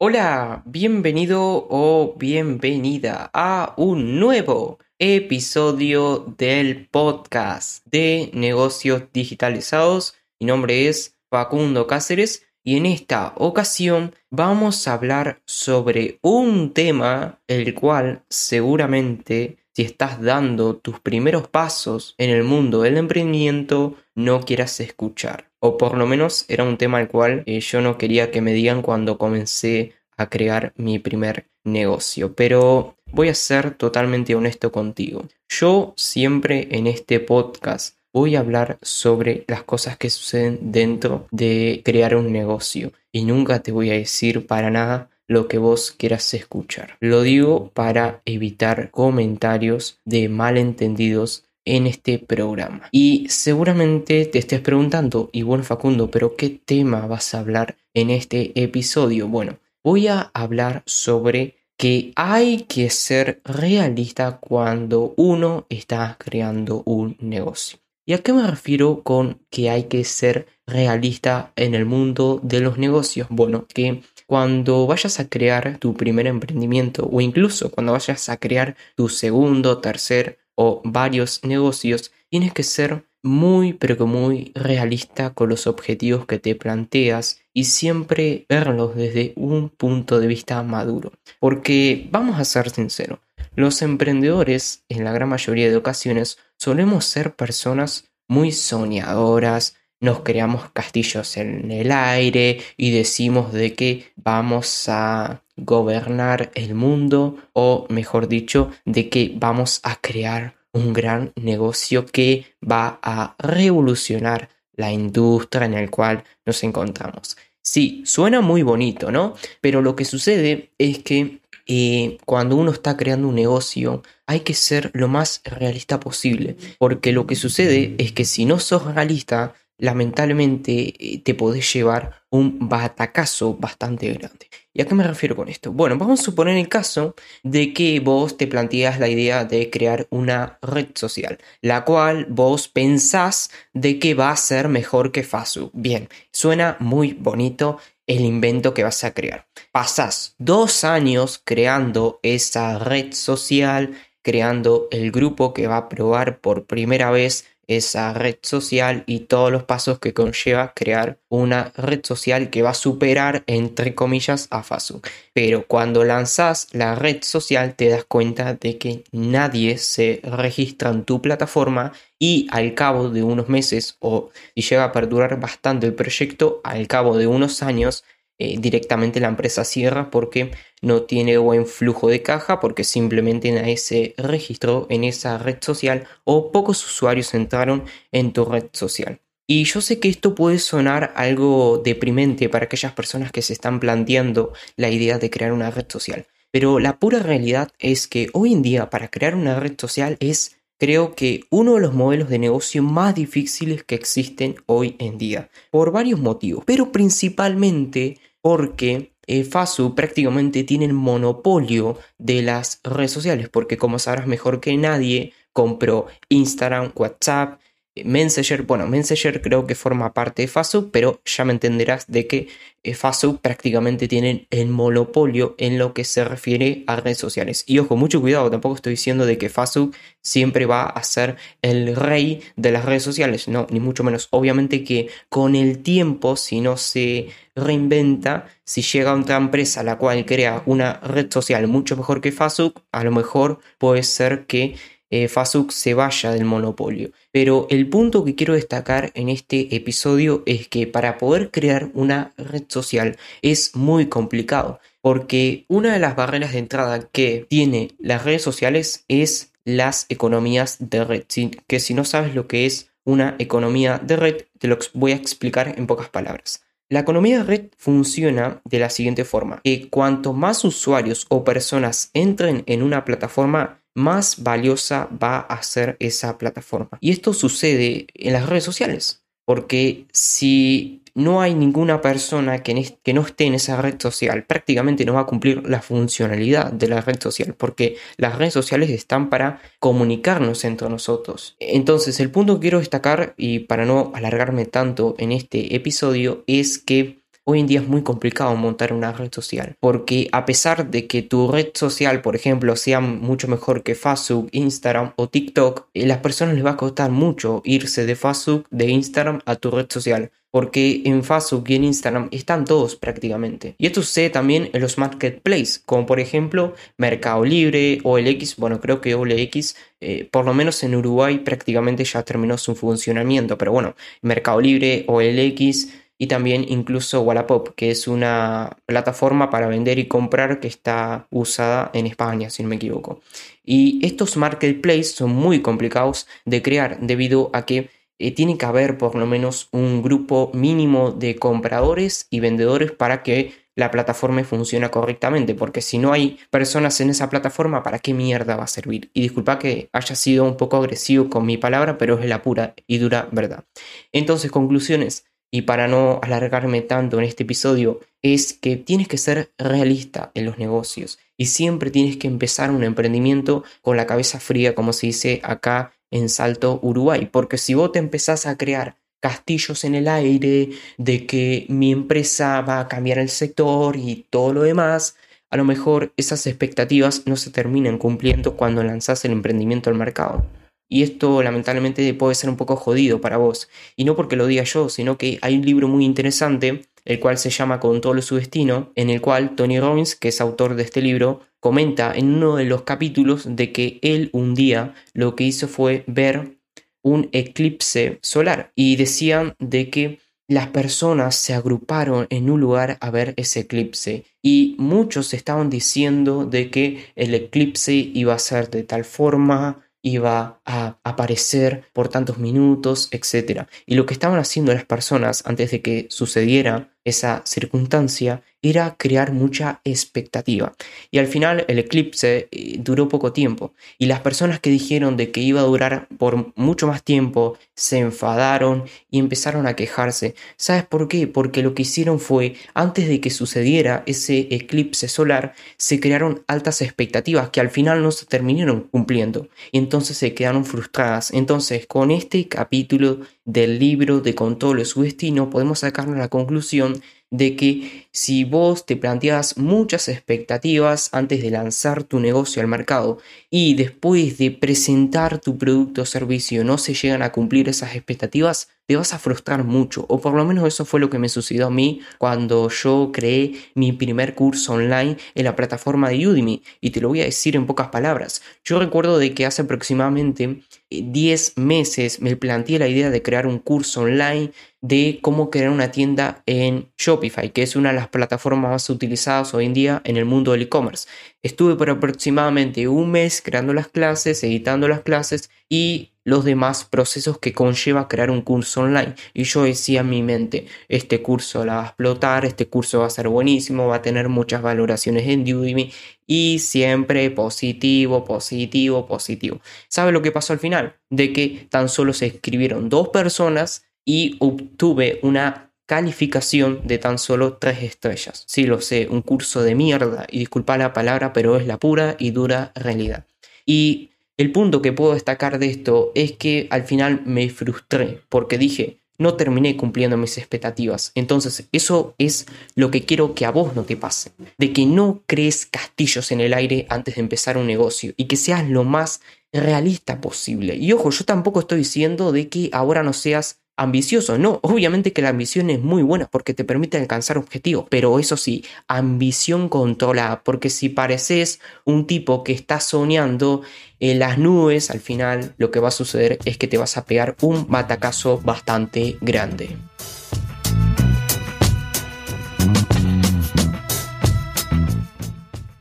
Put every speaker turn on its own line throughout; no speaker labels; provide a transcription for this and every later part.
Hola, bienvenido o bienvenida a un nuevo episodio del podcast de negocios digitalizados. Mi nombre es Facundo Cáceres y en esta ocasión vamos a hablar sobre un tema el cual seguramente si estás dando tus primeros pasos en el mundo del emprendimiento no quieras escuchar o por lo menos era un tema al cual eh, yo no quería que me digan cuando comencé a crear mi primer negocio. Pero voy a ser totalmente honesto contigo. Yo siempre en este podcast voy a hablar sobre las cosas que suceden dentro de crear un negocio y nunca te voy a decir para nada lo que vos quieras escuchar. Lo digo para evitar comentarios de malentendidos en este programa. Y seguramente te estés preguntando, y bueno Facundo, pero ¿qué tema vas a hablar en este episodio? Bueno, voy a hablar sobre que hay que ser realista cuando uno está creando un negocio. ¿Y a qué me refiero con que hay que ser realista en el mundo de los negocios? Bueno, que cuando vayas a crear tu primer emprendimiento o incluso cuando vayas a crear tu segundo, tercer o varios negocios, tienes que ser muy pero que muy realista con los objetivos que te planteas y siempre verlos desde un punto de vista maduro. Porque vamos a ser sinceros, los emprendedores en la gran mayoría de ocasiones solemos ser personas muy soñadoras, nos creamos castillos en el aire y decimos de que vamos a gobernar el mundo o mejor dicho de que vamos a crear un gran negocio que va a revolucionar la industria en la cual nos encontramos. Sí, suena muy bonito, ¿no? Pero lo que sucede es que eh, cuando uno está creando un negocio hay que ser lo más realista posible, porque lo que sucede es que si no sos realista, lamentablemente eh, te podés llevar un batacazo bastante grande. ¿Y a qué me refiero con esto? Bueno, vamos a suponer el caso de que vos te planteas la idea de crear una red social, la cual vos pensás de que va a ser mejor que Fasu. Bien, suena muy bonito el invento que vas a crear. Pasás dos años creando esa red social, creando el grupo que va a probar por primera vez esa red social y todos los pasos que conlleva crear una red social que va a superar entre comillas a Facebook. Pero cuando lanzas la red social te das cuenta de que nadie se registra en tu plataforma y al cabo de unos meses o si llega a perdurar bastante el proyecto, al cabo de unos años eh, directamente la empresa cierra porque no tiene buen flujo de caja, porque simplemente nadie se registró en esa red social o pocos usuarios entraron en tu red social. Y yo sé que esto puede sonar algo deprimente para aquellas personas que se están planteando la idea de crear una red social. Pero la pura realidad es que hoy en día para crear una red social es creo que uno de los modelos de negocio más difíciles que existen hoy en día, por varios motivos, pero principalmente porque eh, Fasu prácticamente tiene el monopolio de las redes sociales, porque como sabrás mejor que nadie, compró Instagram, WhatsApp, Messenger, bueno, Messenger creo que forma parte de Facebook, pero ya me entenderás de que eh, Facebook prácticamente tiene el monopolio en lo que se refiere a redes sociales. Y ojo, mucho cuidado, tampoco estoy diciendo de que Facebook siempre va a ser el rey de las redes sociales, no, ni mucho menos. Obviamente que con el tiempo, si no se reinventa, si llega otra empresa la cual crea una red social mucho mejor que Facebook, a lo mejor puede ser que eh, se vaya del monopolio. Pero el punto que quiero destacar en este episodio es que para poder crear una red social es muy complicado, porque una de las barreras de entrada que tiene las redes sociales es las economías de red, que si no sabes lo que es una economía de red, te lo voy a explicar en pocas palabras. La economía de red funciona de la siguiente forma, que cuanto más usuarios o personas entren en una plataforma, más valiosa va a ser esa plataforma. Y esto sucede en las redes sociales, porque si no hay ninguna persona que, no esté en esa red social, prácticamente no va a cumplir la funcionalidad de la red social, porque las redes sociales están para comunicarnos entre nosotros. Entonces, el punto que quiero destacar, y para no alargarme tanto en este episodio, es que hoy en día es muy complicado montar una red social, porque a pesar de que tu red social, por ejemplo, sea mucho mejor que Facebook, Instagram o TikTok, a eh, las personas les va a costar mucho irse de Facebook, de Instagram a tu red social porque en Facebook y en Instagram están todos prácticamente. Y esto sucede también en los marketplaces, como por ejemplo Mercado Libre, OLX, bueno, creo que OLX, eh, por lo menos en Uruguay prácticamente ya terminó su funcionamiento, pero bueno, Mercado Libre, OLX y también incluso Wallapop, que es una plataforma para vender y comprar que está usada en España, si no me equivoco. Y estos marketplaces son muy complicados de crear debido a que eh, tiene que haber por lo menos un grupo mínimo de compradores y vendedores para que la plataforma funcione correctamente, porque si no hay personas en esa plataforma, ¿para qué mierda va a servir? Y disculpa que haya sido un poco agresivo con mi palabra, pero es la pura y dura verdad. Entonces, conclusiones, y para no alargarme tanto en este episodio, es que tienes que ser realista en los negocios y siempre tienes que empezar un emprendimiento con la cabeza fría, como se dice acá en Salto, Uruguay. Porque si vos te empezás a crear castillos en el aire de que mi empresa va a cambiar el sector y todo lo demás, a lo mejor esas expectativas no se terminan cumpliendo cuando lanzás el emprendimiento al mercado. Y esto lamentablemente puede ser un poco jodido para vos. Y no porque lo diga yo, sino que hay un libro muy interesante, el cual se llama Con todo su destino, en el cual Tony Robbins, que es autor de este libro, comenta en uno de los capítulos de que él un día lo que hizo fue ver un eclipse solar y decían de que las personas se agruparon en un lugar a ver ese eclipse y muchos estaban diciendo de que el eclipse iba a ser de tal forma, iba a aparecer por tantos minutos, etc. Y lo que estaban haciendo las personas antes de que sucediera esa circunstancia era crear mucha expectativa. Y al final el eclipse eh, duró poco tiempo. Y las personas que dijeron de que iba a durar por mucho más tiempo se enfadaron y empezaron a quejarse. ¿Sabes por qué? Porque lo que hicieron fue, antes de que sucediera ese eclipse solar, se crearon altas expectativas que al final no se terminaron cumpliendo. Y entonces se quedaron frustradas. Entonces, con este capítulo del libro de Con todo su destino, podemos sacarnos la conclusión de que si vos te planteas muchas expectativas antes de lanzar tu negocio al mercado y después de presentar tu producto o servicio no se llegan a cumplir esas expectativas, te vas a frustrar mucho, o por lo menos eso fue lo que me sucedió a mí cuando yo creé mi primer curso online en la plataforma de Udemy, y te lo voy a decir en pocas palabras. Yo recuerdo de que hace aproximadamente 10 eh, meses me planteé la idea de crear un curso online de cómo crear una tienda en Shopify, que es una de las plataformas más utilizadas hoy en día en el mundo del e-commerce. Estuve por aproximadamente un mes creando las clases, editando las clases y los demás procesos que conlleva crear un curso online. Y yo decía en mi mente, este curso la va a explotar, este curso va a ser buenísimo, va a tener muchas valoraciones en Udemy y siempre positivo, positivo, positivo. ¿Sabe lo que pasó al final? De que tan solo se escribieron dos personas y obtuve una calificación de tan solo tres estrellas. Sí, lo sé, un curso de mierda y disculpa la palabra, pero es la pura y dura realidad. Y el punto que puedo destacar de esto es que al final me frustré porque dije, no terminé cumpliendo mis expectativas. Entonces, eso es lo que quiero que a vos no te pase. De que no crees castillos en el aire antes de empezar un negocio y que seas lo más realista posible. Y ojo, yo tampoco estoy diciendo de que ahora no seas ambicioso. No, obviamente que la ambición es muy buena porque te permite alcanzar objetivos, pero eso sí, ambición controlada, porque si pareces un tipo que está soñando en las nubes, al final lo que va a suceder es que te vas a pegar un batacazo bastante grande.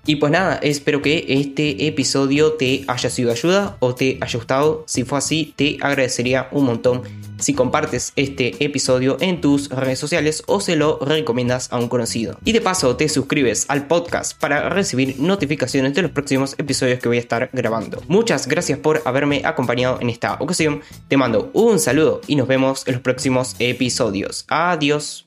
Y pues nada, espero que este episodio te haya sido de ayuda o te haya gustado. Si fue así, te agradecería un montón si compartes este episodio en tus redes sociales o se lo recomiendas a un conocido. Y de paso te suscribes al podcast para recibir notificaciones de los próximos episodios que voy a estar grabando. Muchas gracias por haberme acompañado en esta ocasión. Te mando un saludo y nos vemos en los próximos episodios. Adiós.